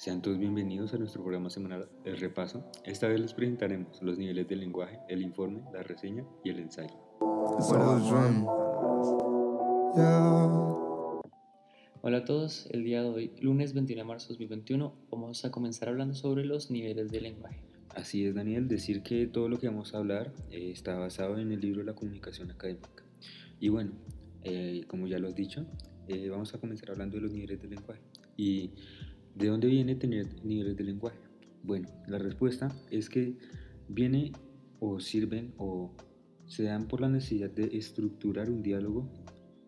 Sean todos bienvenidos a nuestro programa semanal El Repaso. Esta vez les presentaremos los niveles del lenguaje, el informe, la reseña y el ensayo. Hola a todos, el día de hoy, lunes 21 de marzo de 2021, vamos a comenzar hablando sobre los niveles del lenguaje. Así es, Daniel, decir que todo lo que vamos a hablar eh, está basado en el libro La comunicación académica. Y bueno, eh, como ya lo has dicho, eh, vamos a comenzar hablando de los niveles del lenguaje. Y ¿De dónde viene tener niveles de lenguaje? Bueno, la respuesta es que viene o sirven o se dan por la necesidad de estructurar un diálogo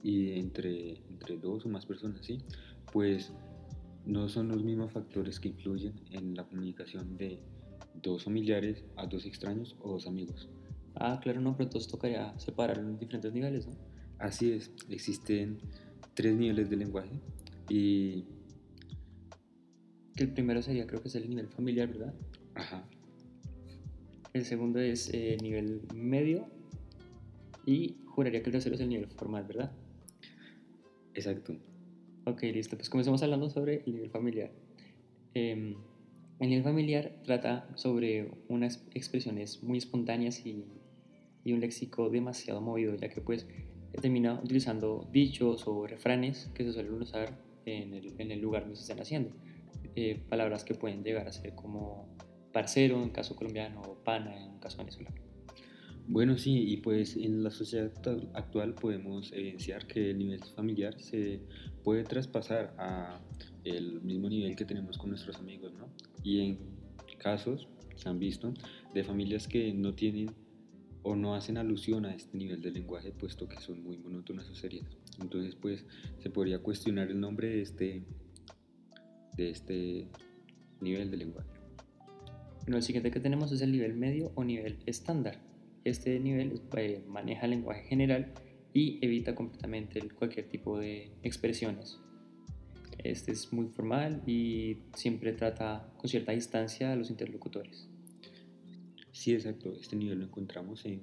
y entre, entre dos o más personas, ¿sí? Pues no son los mismos factores que influyen en la comunicación de dos familiares a dos extraños o dos amigos. Ah, claro, no, pero entonces tocaría separarlo en diferentes niveles, ¿no? Así es, existen tres niveles de lenguaje y que el primero sería, creo que es el nivel familiar, ¿verdad? Ajá. El segundo es eh, nivel medio. Y juraría que el tercero es el nivel formal, ¿verdad? Exacto. Ok, listo. Pues comenzamos hablando sobre el nivel familiar. Em, el nivel familiar trata sobre unas expresiones muy espontáneas y, y un léxico demasiado movido, ya que pues termina utilizando dichos o refranes que se suelen usar en el, en el lugar donde se están haciendo. Eh, palabras que pueden llegar a ser como parcero en caso colombiano o pana en caso venezolano. Bueno, sí, y pues en la sociedad actual podemos evidenciar que el nivel familiar se puede traspasar a el mismo nivel que tenemos con nuestros amigos, ¿no? Y en casos, se han visto, de familias que no tienen o no hacen alusión a este nivel de lenguaje, puesto que son muy monótonas o serias. Entonces, pues se podría cuestionar el nombre de este de este nivel de lenguaje. Bueno, el siguiente que tenemos es el nivel medio o nivel estándar. Este nivel eh, maneja el lenguaje general y evita completamente cualquier tipo de expresiones. Este es muy formal y siempre trata con cierta distancia a los interlocutores. Sí, exacto. Este nivel lo encontramos en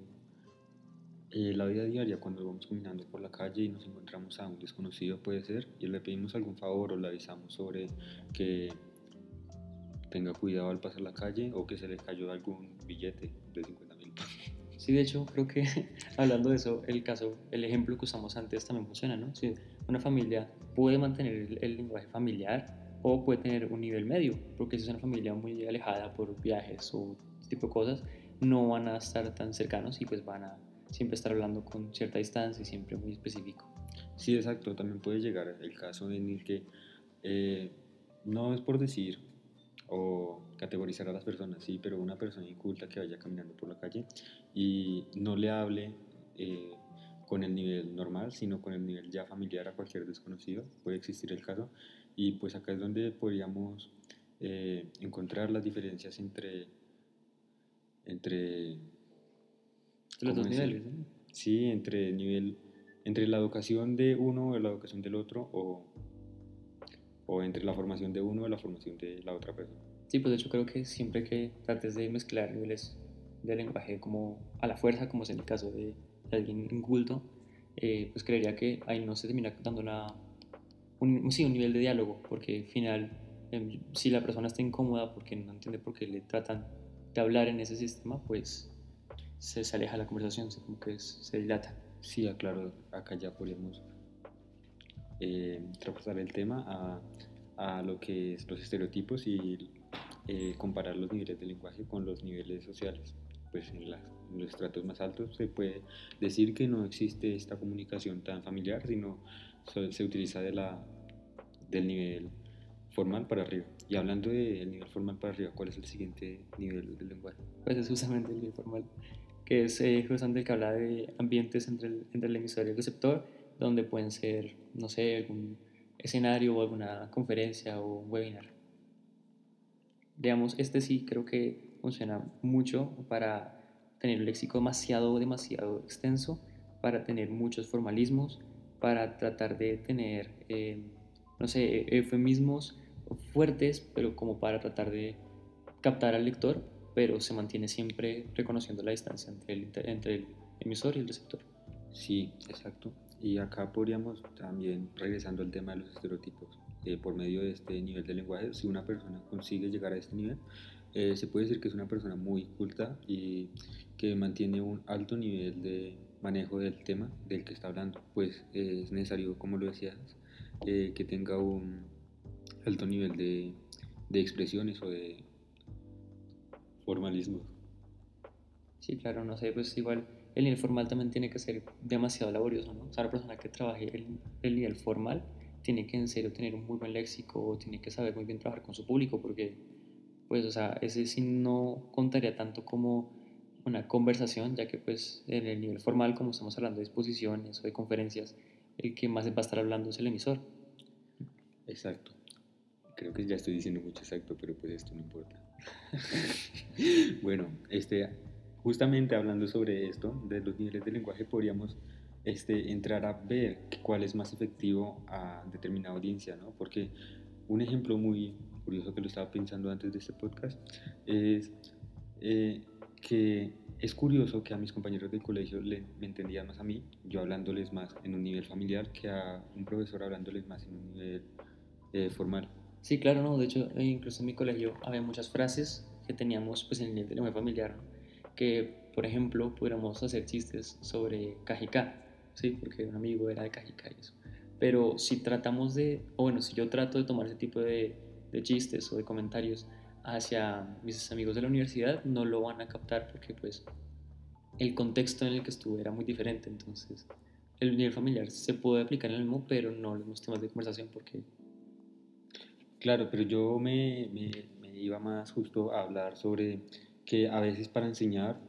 eh, la vida diaria, cuando vamos caminando por la calle y nos encontramos a un desconocido, puede ser, y le pedimos algún favor o le avisamos sobre que tenga cuidado al pasar la calle o que se le cayó algún billete de 50 mil. Sí, de hecho, creo que hablando de eso, el caso, el ejemplo que usamos antes también funciona, ¿no? Si una familia puede mantener el, el lenguaje familiar o puede tener un nivel medio, porque si es una familia muy alejada por viajes o este tipo de cosas, no van a estar tan cercanos y pues van a siempre estar hablando con cierta distancia y siempre muy específico. Sí, exacto. También puede llegar el caso en el que eh, no es por decir o categorizar a las personas, sí, pero una persona inculta que vaya caminando por la calle y no le hable eh, con el nivel normal, sino con el nivel ya familiar a cualquier desconocido, puede existir el caso. Y pues acá es donde podríamos eh, encontrar las diferencias entre, entre los dos niveles. Sí, entre, nivel, entre la educación de uno o la educación del otro, o, o entre la formación de uno o la formación de la otra persona. Sí, pues de hecho creo que siempre que trates de mezclar niveles de lenguaje como a la fuerza, como es en el caso de, alguien inculto, eh, pues creería que ahí no se termina dando una, un, sí, un nivel de diálogo, porque al final, em, si la persona está incómoda porque no entiende por qué le tratan de hablar en ese sistema, pues se, se aleja la conversación, se, como que se dilata. Sí, claro, acá ya podríamos eh, el tema a, a, lo que es los estereotipos y eh, comparar los niveles de lenguaje con los niveles sociales. Pues en, en, los estratos más altos se puede decir que no existe esta comunicación tan familiar, sino se utiliza de la, del nivel formal para arriba. Y hablando del nivel formal para arriba, ¿cuál es el siguiente nivel del lenguaje? Pues es justamente el nivel formal que es eh, justamente el que habla de ambientes entre el, entre el emisor y el receptor, donde pueden ser, no sé, algún escenario o alguna conferencia o un webinar. Digamos, este sí creo que funciona mucho para tener un léxico demasiado, demasiado extenso, para tener muchos formalismos, para tratar de tener, eh, no sé, eufemismos fuertes, pero como para tratar de captar al lector pero se mantiene siempre reconociendo la distancia entre el, entre el emisor y el receptor. Sí, exacto. Y acá podríamos también, regresando al tema de los estereotipos, eh, por medio de este nivel de lenguaje, si una persona consigue llegar a este nivel, eh, se puede decir que es una persona muy culta y que mantiene un alto nivel de manejo del tema del que está hablando. Pues es necesario, como lo decías, eh, que tenga un alto nivel de, de expresiones o de formalismo. Sí, claro, no sé, pues igual el nivel formal también tiene que ser demasiado laborioso, ¿no? O sea, la persona que trabaje el, el nivel formal tiene que en serio tener un muy buen léxico, tiene que saber muy bien trabajar con su público, porque, pues, o sea, ese sí no contaría tanto como una conversación, ya que, pues, en el nivel formal, como estamos hablando de exposiciones o de conferencias, el que más va a estar hablando es el emisor. Exacto. Creo que ya estoy diciendo mucho exacto, pero pues esto no importa. bueno, este, justamente hablando sobre esto, de los niveles de lenguaje, podríamos este, entrar a ver cuál es más efectivo a determinada audiencia, ¿no? Porque un ejemplo muy curioso que lo estaba pensando antes de este podcast es eh, que es curioso que a mis compañeros del colegio le, me entendían más a mí, yo hablándoles más en un nivel familiar, que a un profesor hablándoles más en un nivel eh, formal. Sí, claro, no. De hecho, eh, incluso en mi colegio había muchas frases que teníamos pues, en el lenguaje familiar, ¿no? que, por ejemplo, pudiéramos hacer chistes sobre Cajicá, ¿sí? porque un amigo era de Cajicá y eso. Pero si tratamos de, o bueno, si yo trato de tomar ese tipo de, de chistes o de comentarios hacia mis amigos de la universidad, no lo van a captar porque pues el contexto en el que estuve era muy diferente, entonces el nivel familiar se puede aplicar en el mismo, pero no los mismos temas de conversación porque... Claro, pero yo me, me, me iba más justo a hablar sobre que a veces para enseñar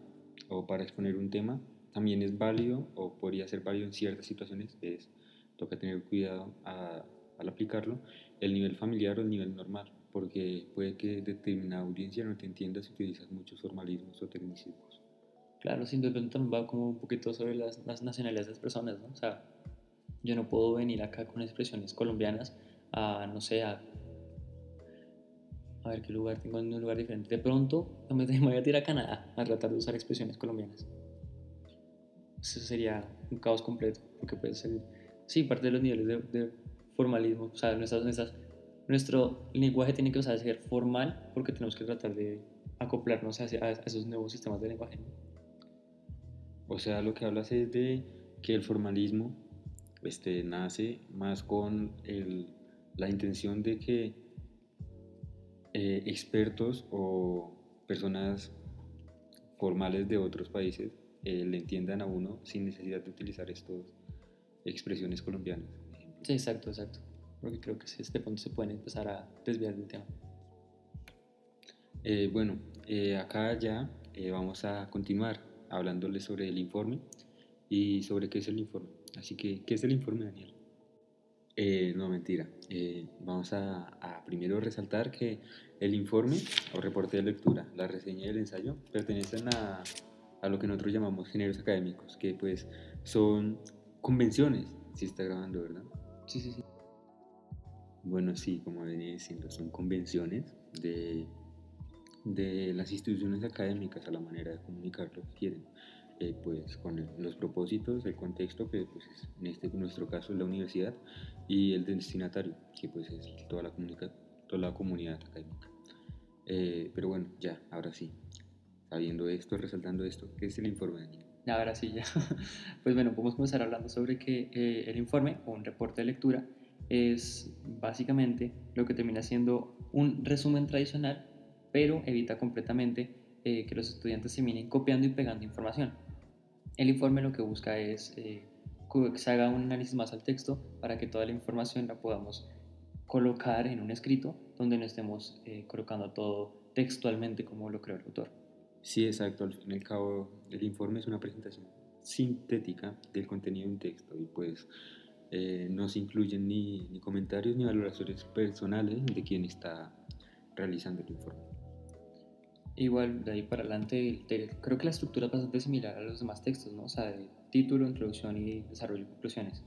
o para exponer un tema también es válido o podría ser válido en ciertas situaciones, es, toca tener cuidado a, al aplicarlo, el nivel familiar o el nivel normal, porque puede que determinada audiencia no te entienda si utilizas muchos formalismos o tecnicismos. Claro, sin duda también va como un poquito sobre las, las nacionalidades de las personas, ¿no? O sea, yo no puedo venir acá con expresiones colombianas a, no sé, a a ver qué lugar tengo en un lugar diferente. De pronto me voy a tirar a Canadá a tratar de usar expresiones colombianas. Eso sería un caos completo, porque puede ser, sí, parte de los niveles de, de formalismo, o sea, nuestras, nuestras, nuestro lenguaje tiene que o sea, ser formal porque tenemos que tratar de acoplarnos hacia, a esos nuevos sistemas de lenguaje. O sea, lo que hablas es de que el formalismo este, nace más con el, la intención de que eh, expertos o personas formales de otros países eh, le entiendan a uno sin necesidad de utilizar estas expresiones colombianas. Sí, exacto, exacto. Porque creo que si este punto se puede empezar a desviar del tema. Eh, bueno, eh, acá ya eh, vamos a continuar hablándoles sobre el informe y sobre qué es el informe. Así que, ¿qué es el informe, Daniel? Eh, no, mentira. Eh, vamos a, a, primero resaltar que el informe o reporte de lectura, la reseña y el ensayo pertenecen a, a lo que nosotros llamamos géneros académicos, que pues son convenciones, si está grabando, ¿verdad? Sí, sí, sí. Bueno, sí, como venía diciendo, son convenciones de, de las instituciones académicas a la manera de comunicar lo que quieren eh, pues con el, los propósitos, el contexto, que pues es, en este en nuestro caso es la universidad, y el destinatario, que pues es toda la, comunica, toda la comunidad académica. Eh, pero bueno, ya, ahora sí, sabiendo esto, resaltando esto, ¿qué es el informe, Daniel? Ahora sí, ya. Pues bueno, podemos comenzar hablando sobre que eh, el informe o un reporte de lectura es básicamente lo que termina siendo un resumen tradicional, pero evita completamente eh, que los estudiantes se miren copiando y pegando información. El informe lo que busca es eh, que se haga un análisis más al texto para que toda la información la podamos colocar en un escrito donde no estemos eh, colocando todo textualmente como lo creó el autor. Sí, exacto. Al fin y al cabo, el informe es una presentación sintética del contenido de un texto y pues eh, no se incluyen ni, ni comentarios ni valoraciones personales de quien está realizando el informe. Igual, de ahí para adelante, te, creo que la estructura es bastante similar a los demás textos, ¿no? O sea, de título, introducción y desarrollo y conclusiones.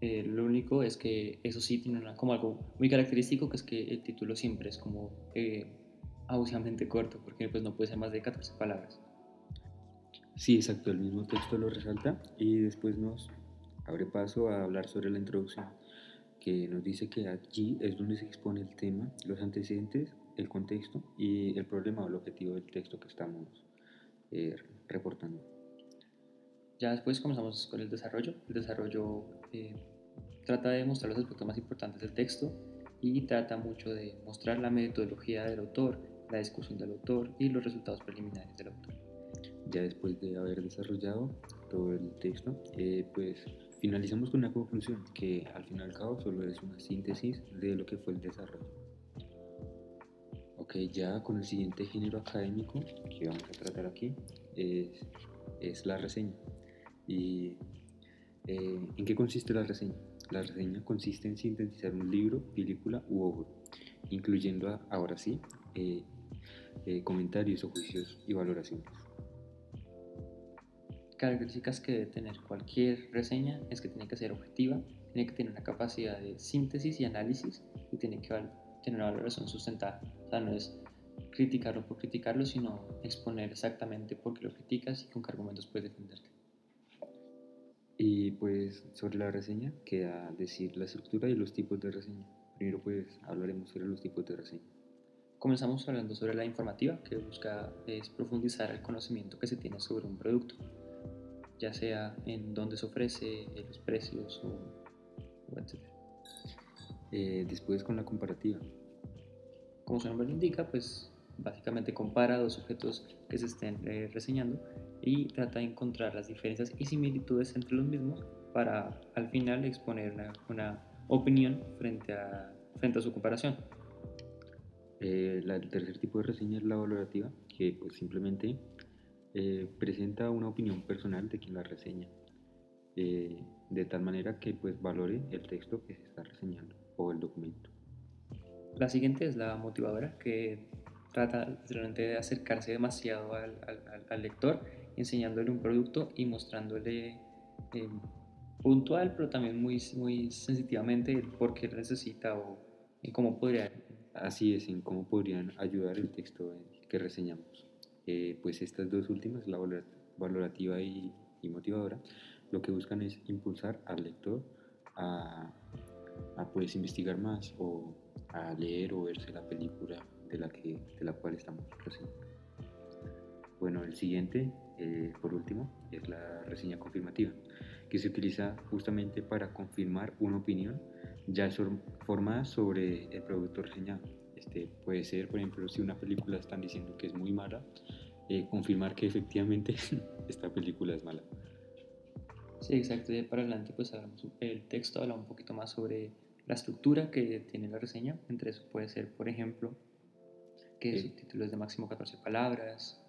Eh, lo único es que eso sí tiene una, como algo muy característico, que es que el título siempre es como eh, abusivamente corto, porque pues no puede ser más de 14 palabras. Sí, exacto, el mismo texto lo resalta y después nos abre paso a hablar sobre la introducción, que nos dice que allí es donde se expone el tema, los antecedentes, el contexto y el problema o el objetivo del texto que estamos eh, reportando. Ya después comenzamos con el desarrollo. El desarrollo eh, trata de mostrar los aspectos más importantes del texto y trata mucho de mostrar la metodología del autor, la discusión del autor y los resultados preliminares del autor. Ya después de haber desarrollado todo el texto, eh, pues finalizamos con una conclusión que al fin y al cabo solo es una síntesis de lo que fue el desarrollo. Ok, ya con el siguiente género académico que vamos a tratar aquí es, es la reseña. ¿Y eh, en qué consiste la reseña? La reseña consiste en sintetizar un libro, película u obra, incluyendo ahora sí eh, eh, comentarios o juicios y valoraciones. Características que debe tener cualquier reseña es que tiene que ser objetiva, tiene que tener una capacidad de síntesis y análisis y tiene que tener una valoración sustentada. O sea, no es criticarlo por criticarlo, sino exponer exactamente por qué lo criticas y con qué argumentos puedes defenderte. Y pues sobre la reseña queda decir la estructura y los tipos de reseña. Primero pues hablaremos sobre los tipos de reseña. Comenzamos hablando sobre la informativa, que busca es profundizar el conocimiento que se tiene sobre un producto, ya sea en dónde se ofrece, los precios o, etc. Eh, después con la comparativa. Como su nombre lo indica, pues básicamente compara dos objetos que se estén eh, reseñando y trata de encontrar las diferencias y similitudes entre los mismos para al final exponer una, opinión frente a, frente a su comparación. Eh, el tercer tipo de reseña es la valorativa, que pues simplemente eh, presenta una opinión personal de quien la reseña, eh, de tal manera que pues valore el texto que se está reseñando o el documento. La siguiente es la motivadora, que trata realmente de acercarse demasiado al, al lector enseñándole un producto y mostrándole eh, puntual, pero también muy, muy sensitivamente por qué necesita o en cómo podría. Así es, en cómo podrían ayudar el texto que reseñamos. Eh, pues estas dos últimas, la valorativa y, y, motivadora, lo que buscan es impulsar al lector a, a pues investigar más o a leer o verse la película de la, que, de la cual estamos reseñando. Bueno, el siguiente eh, por último, es la reseña confirmativa, que se utiliza justamente para confirmar una opinión ya formada sobre el producto reseñado. Este, puede ser, por ejemplo, si una película están diciendo que es muy mala, eh, confirmar que efectivamente esta película es mala. Sí, exacto. De para adelante, pues hablamos, el texto habla un poquito más sobre la estructura que tiene la reseña. Entre eso puede ser, por ejemplo, que su título es de máximo 14 palabras,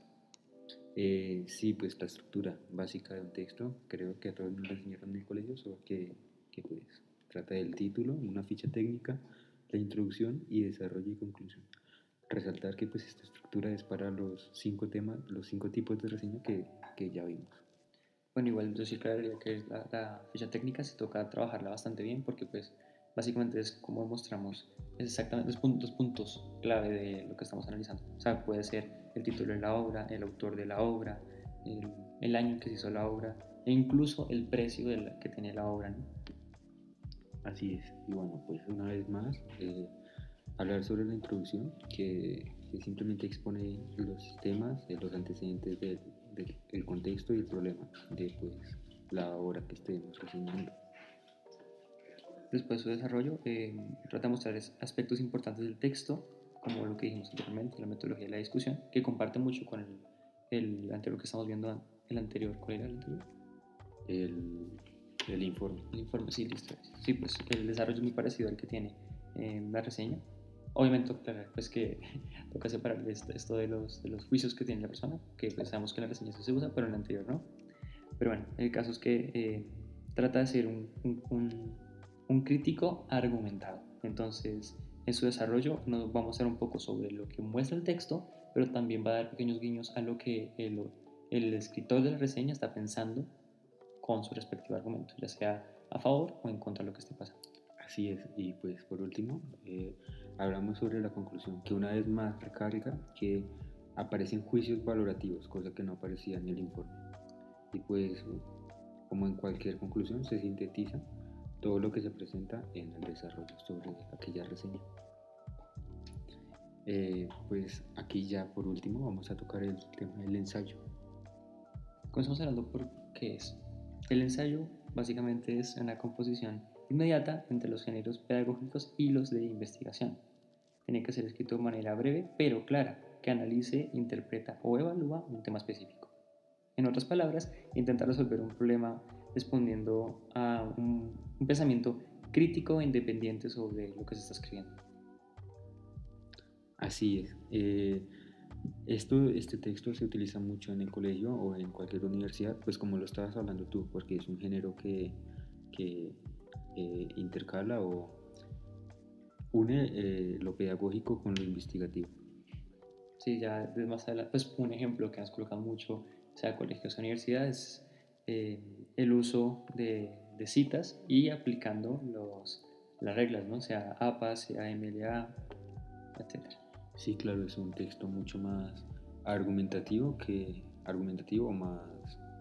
eh, sí, pues la estructura básica de un texto, creo que a todos nos enseñaron en el colegio, solo que, que pues, trata del título, una ficha técnica, la introducción y desarrollo y conclusión. Resaltar que pues esta estructura es para los cinco temas, los cinco tipos de reseña que, que ya vimos. Bueno, igual yo sí creería que la, la, ficha técnica se toca trabajarla bastante bien porque pues básicamente es como mostramos exactamente los puntos, puntos clave de lo que estamos analizando. O sea, puede ser el título de la obra, el autor de la obra, el, año en que se hizo la obra e incluso el precio de la, que tiene la obra. ¿no? Así es. Y bueno, pues una vez más, eh, hablar sobre la introducción, que, simplemente expone los temas, eh, los antecedentes del, del contexto y el problema de pues, la obra que estemos reseñando. Después de su desarrollo, eh, trata de mostrar aspectos importantes del texto, como lo que dijimos anteriormente, la metodología de la discusión, que comparte mucho con el, el anterior que estamos viendo, el anterior. ¿Cuál era el anterior? El, el informe. El informe, sí, listo. Sí, pues el desarrollo es muy parecido al que tiene eh, la reseña. Obviamente, claro, pues que toca separar esto de los, de los juicios que tiene la persona, que pues sabemos que en la reseña se usa, pero en el anterior no. Pero bueno, el caso es que eh, trata de ser un, un un crítico argumentado. Entonces, en su desarrollo nos vamos a hacer un poco sobre lo que muestra el texto, pero también va a dar pequeños guiños a lo que el, el escritor de la reseña está pensando con su respectivo argumento, ya sea a favor o en contra de lo que esté pasando. Así es, y pues por último, eh, hablamos sobre la conclusión, que una vez más recarga que aparecen juicios valorativos, cosa que no aparecía en el informe. Y pues, como en cualquier conclusión, se sintetiza todo lo que se presenta en el desarrollo sobre aquella reseña. Eh, pues aquí ya por último vamos a tocar el tema del ensayo. Comenzamos hablando por qué es. El ensayo básicamente es una composición inmediata entre los géneros pedagógicos y los de investigación. Tiene que ser escrito de manera breve pero clara, que analice, interpreta o evalúa un tema específico. En otras palabras, intenta resolver un problema respondiendo a un, pensamiento crítico e independiente sobre lo que se está escribiendo. Así es. Eh, esto, este texto se utiliza mucho en el colegio o en cualquier universidad, pues como lo estabas hablando tú, porque es un género que, que eh, intercala o une eh, lo pedagógico con lo investigativo. Sí, ya desde más adelante, pues un ejemplo que nos coloca mucho, sea colegios o universidades, eh, el uso de, de, citas y aplicando los, las reglas, ¿no? sea APA, sea MLA, etc. Sí, claro, es un texto mucho más argumentativo que argumentativo más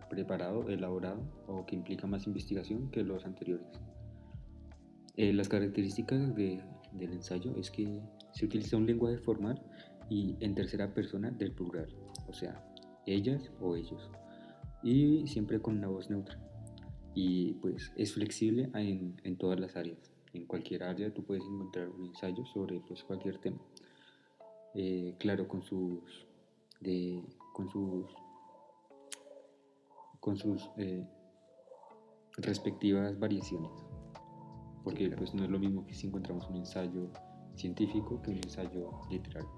preparado, elaborado o que implica más investigación que los anteriores. Eh, las características de, del ensayo es que se utiliza un lenguaje formal y en tercera persona del plural, o sea, ellas o ellos, y siempre con una voz neutra. Y pues es flexible en, en todas las áreas. En cualquier área tú puedes encontrar un ensayo sobre pues, cualquier tema. Eh, claro, con sus, de, con sus, con sus eh, respectivas variaciones porque pues no es lo mismo que si encontramos un ensayo científico que un ensayo literario.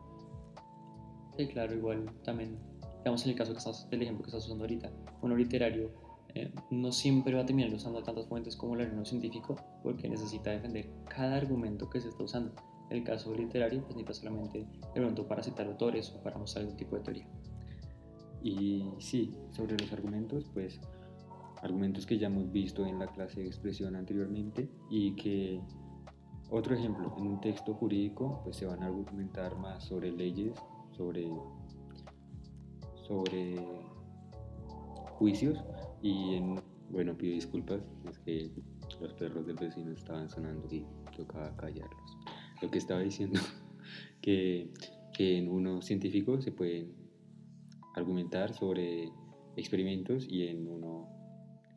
Sí, claro, igual también, digamos en el caso que estás, del ejemplo que estás usando ahorita, uno literario eh, no siempre va a terminar usando tantas fuentes como el uno científico porque necesita defender cada argumento que se está usando. En el caso literario, pues necesita solamente de pronto para citar autores o para mostrar algún tipo de teoría. Y sí, sobre los argumentos, pues argumentos que ya hemos visto en la clase de expresión anteriormente y que otro ejemplo, en un texto jurídico pues se van a argumentar más sobre leyes, sobre, sobre juicios y en, bueno, pido disculpas, es que los perros del vecino estaban sonando y tocaba callarlos. Lo que estaba diciendo, que, que en uno científico se pueden argumentar sobre experimentos y en uno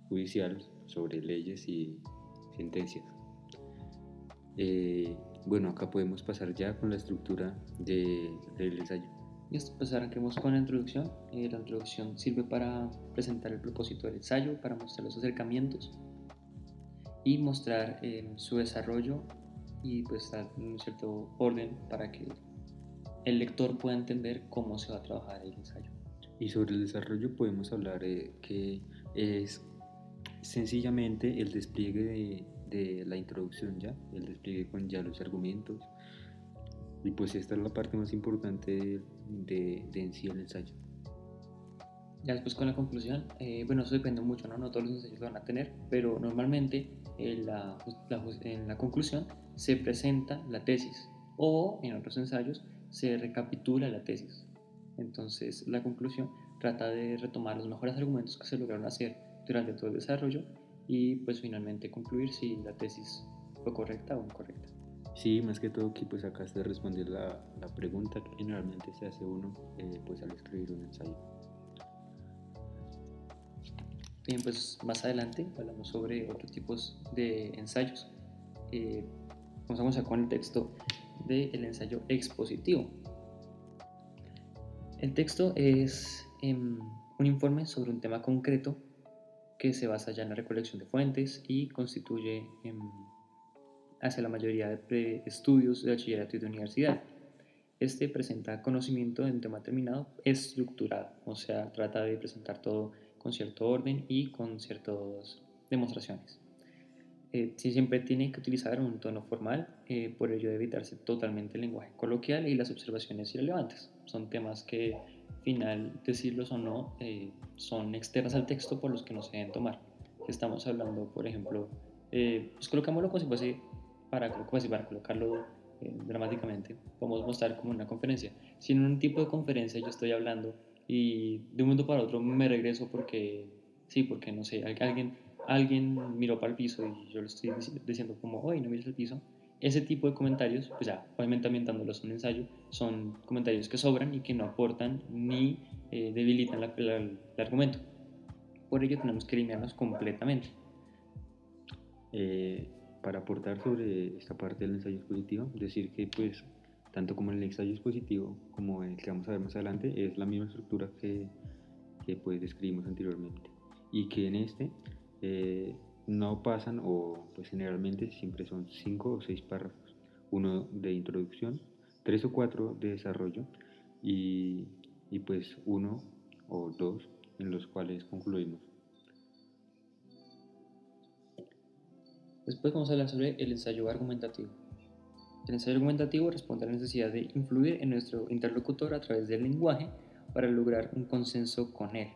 judicial sobre leyes y sentencias. Eh, bueno, acá podemos pasar ya con la estructura de, del ensayo. Listo, pues arranquemos con la introducción. Eh, la introducción sirve para presentar el propósito del ensayo, para mostrar los acercamientos y mostrar eh, su desarrollo y pues dar un cierto orden para que el lector pueda entender cómo se va a trabajar el ensayo. Y sobre el desarrollo podemos hablar que es sencillamente el despliegue de, la introducción ya, el despliegue con ya los argumentos. Y pues esta es la parte más importante de, de en sí el ensayo. Ya después con la conclusión, eh, bueno, eso depende mucho, ¿no? No todos los ensayos lo van a tener, pero normalmente en la, en la conclusión se presenta la tesis o en otros ensayos se recapitula la tesis. Entonces la conclusión trata de retomar los mejores argumentos que se lograron hacer durante todo el desarrollo y pues finalmente concluir si la tesis fue correcta o incorrecta. Sí, más que todo que pues acá de responder la, la, pregunta que generalmente se hace uno eh, pues al escribir un ensayo. Bien, pues más adelante hablamos sobre otros tipos de ensayos. Eh, comenzamos a con el texto del ensayo expositivo. El texto es em, un informe sobre un tema concreto que se basa ya en la recolección de fuentes y constituye hacia la mayoría de estudios de bachillerato y de universidad. Este presenta conocimiento en tema determinado estructurado, o sea, trata de presentar todo con cierto orden y con ciertas demostraciones. Eh, siempre tiene que utilizar un tono formal, eh, por ello debe evitarse totalmente el lenguaje coloquial y las observaciones irrelevantes. Son temas que final, decirlos o no, eh, son externas al texto por los que no se deben tomar. Estamos hablando, por ejemplo, eh, pues colocámoslo como si fuese para, para colocarlo eh, dramáticamente, podemos mostrar como una conferencia. Si en un tipo de conferencia yo estoy hablando y de un momento para otro me regreso porque, sí, porque no sé, alguien alguien miró para el piso y yo le estoy diciendo como, oye, no mires el piso, ese tipo de comentarios, pues ya, obviamente ambientándolos un ensayo, son comentarios que sobran y que no aportan ni eh, debilitan el argumento. Por ello tenemos que eliminarlos completamente. Eh, para aportar sobre esta parte del ensayo expositivo, decir que pues tanto como el ensayo expositivo como el que vamos a ver más adelante es la misma estructura que, que pues describimos anteriormente y que en este eh, no pasan o pues generalmente siempre son cinco o seis párrafos, uno de introducción, tres o cuatro de desarrollo y, y pues uno o dos en los cuales concluimos. Después vamos a hablar sobre el ensayo argumentativo. El ensayo argumentativo responde a la necesidad de influir en nuestro interlocutor a través del lenguaje para lograr un consenso con él.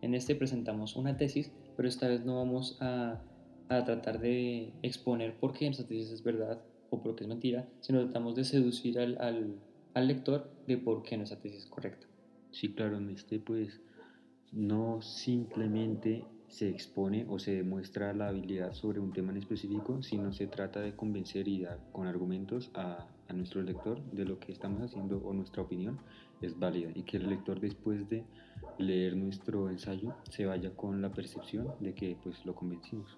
En este presentamos una tesis, pero esta vez no vamos a, a tratar de exponer por qué nuestra tesis es verdad o por qué es mentira, sino tratamos de seducir al, al, al lector de por qué nuestra tesis es correcta. Sí, claro, en este pues no simplemente se expone o se demuestra la habilidad sobre un tema en específico, sino se trata de convencer y dar con argumentos a, a, nuestro lector de lo que estamos haciendo o nuestra opinión es válida y que el lector después de leer nuestro ensayo se vaya con la percepción de que pues lo convencimos.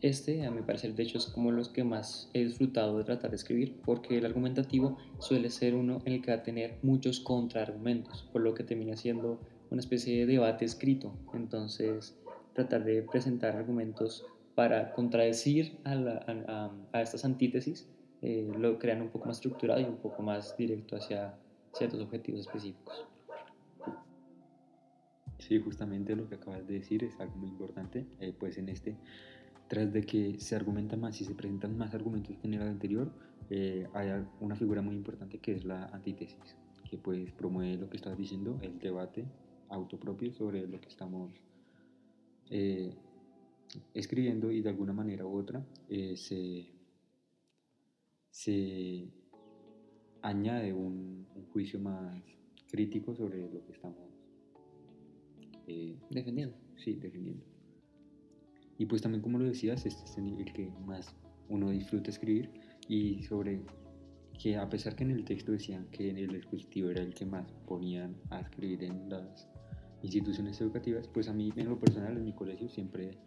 Este, a mi parecer, de hecho, es como los que más he disfrutado de tratar de escribir, porque el argumentativo suele ser uno en el que va a tener muchos contraargumentos, por lo que termina siendo una especie de debate escrito. Entonces, tratar de presentar argumentos para contradecir a, a, a estas antítesis eh, lo crean un poco más estructurado y un poco más directo hacia ciertos objetivos específicos. Sí, justamente lo que acabas de decir es algo muy importante. Eh, pues en este, tras de que se argumenta más y se presentan más argumentos que en el anterior, eh, hay una figura muy importante que es la antítesis, que pues promueve lo que estás diciendo, el debate autopropio sobre lo que estamos eh, escribiendo y de alguna manera u otra eh, se, se, añade un, un, juicio más crítico sobre lo que estamos eh, defendiendo. Sí, defendiendo. Y pues también como lo decías, este es el que más uno disfruta escribir y sobre que a pesar que en el texto decían que en el expositivo era el que más ponían a escribir en las instituciones educativas, pues a mí en lo personal en mi colegio siempre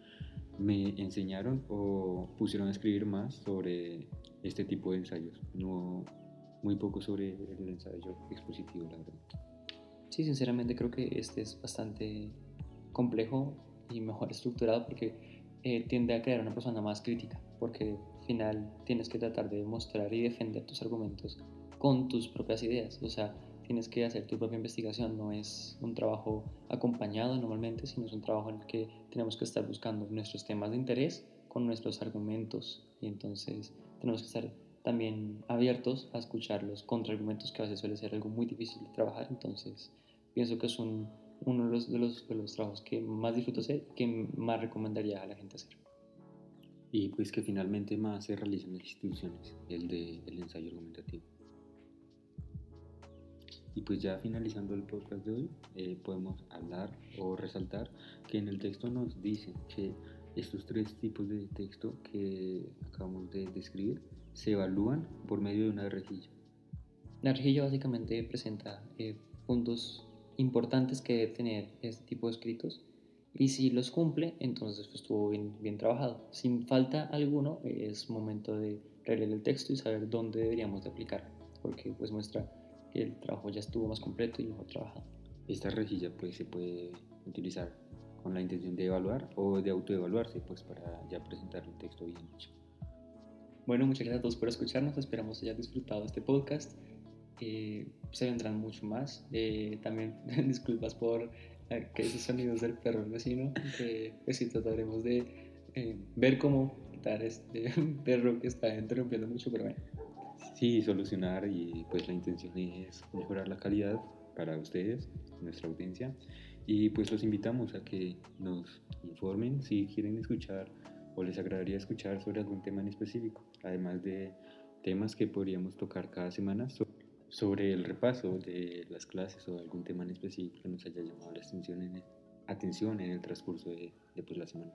me enseñaron o pusieron a escribir más sobre este tipo de ensayos, no muy poco sobre el ensayo expositivo, la verdad. Sí, sinceramente creo que este es bastante complejo y mejor estructurado porque eh, tiende a crear una persona más crítica, porque al final tienes que tratar de demostrar y defender tus argumentos con tus propias ideas, o sea, tienes que hacer tu propia investigación, no es un trabajo acompañado normalmente, sino es un trabajo en el que tenemos que estar buscando nuestros temas de interés con nuestros argumentos y entonces tenemos que estar también abiertos a escuchar los contraargumentos que a veces suele ser algo muy difícil de trabajar, entonces pienso que es un, uno de los, de, los, de los trabajos que más disfruto hacer y que más recomendaría a la gente hacer. Y pues que finalmente más se realiza en las instituciones, el de el ensayo argumentativo. Y pues ya finalizando el podcast de hoy, eh, podemos hablar o resaltar que en el texto nos dicen que estos tres tipos de texto que acabamos de describir se evalúan por medio de una rejilla. La rejilla básicamente presenta eh, puntos importantes que debe tener este tipo de escritos y si los cumple, entonces pues, estuvo bien, bien trabajado. Sin falta alguno, es momento de releer el texto y saber dónde deberíamos de aplicar, porque pues muestra que el trabajo ya estuvo más completo y mejor trabajado. Esta rejilla pues se puede utilizar con la intención de evaluar o de autoevaluarse pues para ya presentar un texto bien hecho. Bueno, muchas gracias a todos por escucharnos, esperamos hayan disfrutado este podcast. Eh, se vendrán mucho más. Eh, también disculpas por eh, que esos sonidos del perro vecino, que pues sí trataremos de eh, ver cómo quitar este perro que está interrumpiendo mucho, pero bueno sí, solucionar y pues la intención es mejorar la calidad para ustedes, nuestra audiencia. Y pues los invitamos a que nos informen si quieren escuchar o les agradaría escuchar sobre algún tema en específico, además de temas que podríamos tocar cada semana sobre el repaso de las clases o algún tema en específico que nos haya llamado la atención en el, atención en el transcurso de, de pues, la semana.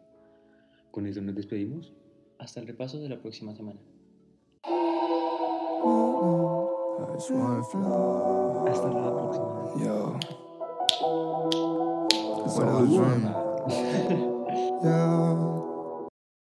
Con eso nos despedimos. Hasta el repaso de la próxima semana. I just wanna fly. Yo. That's what I yeah.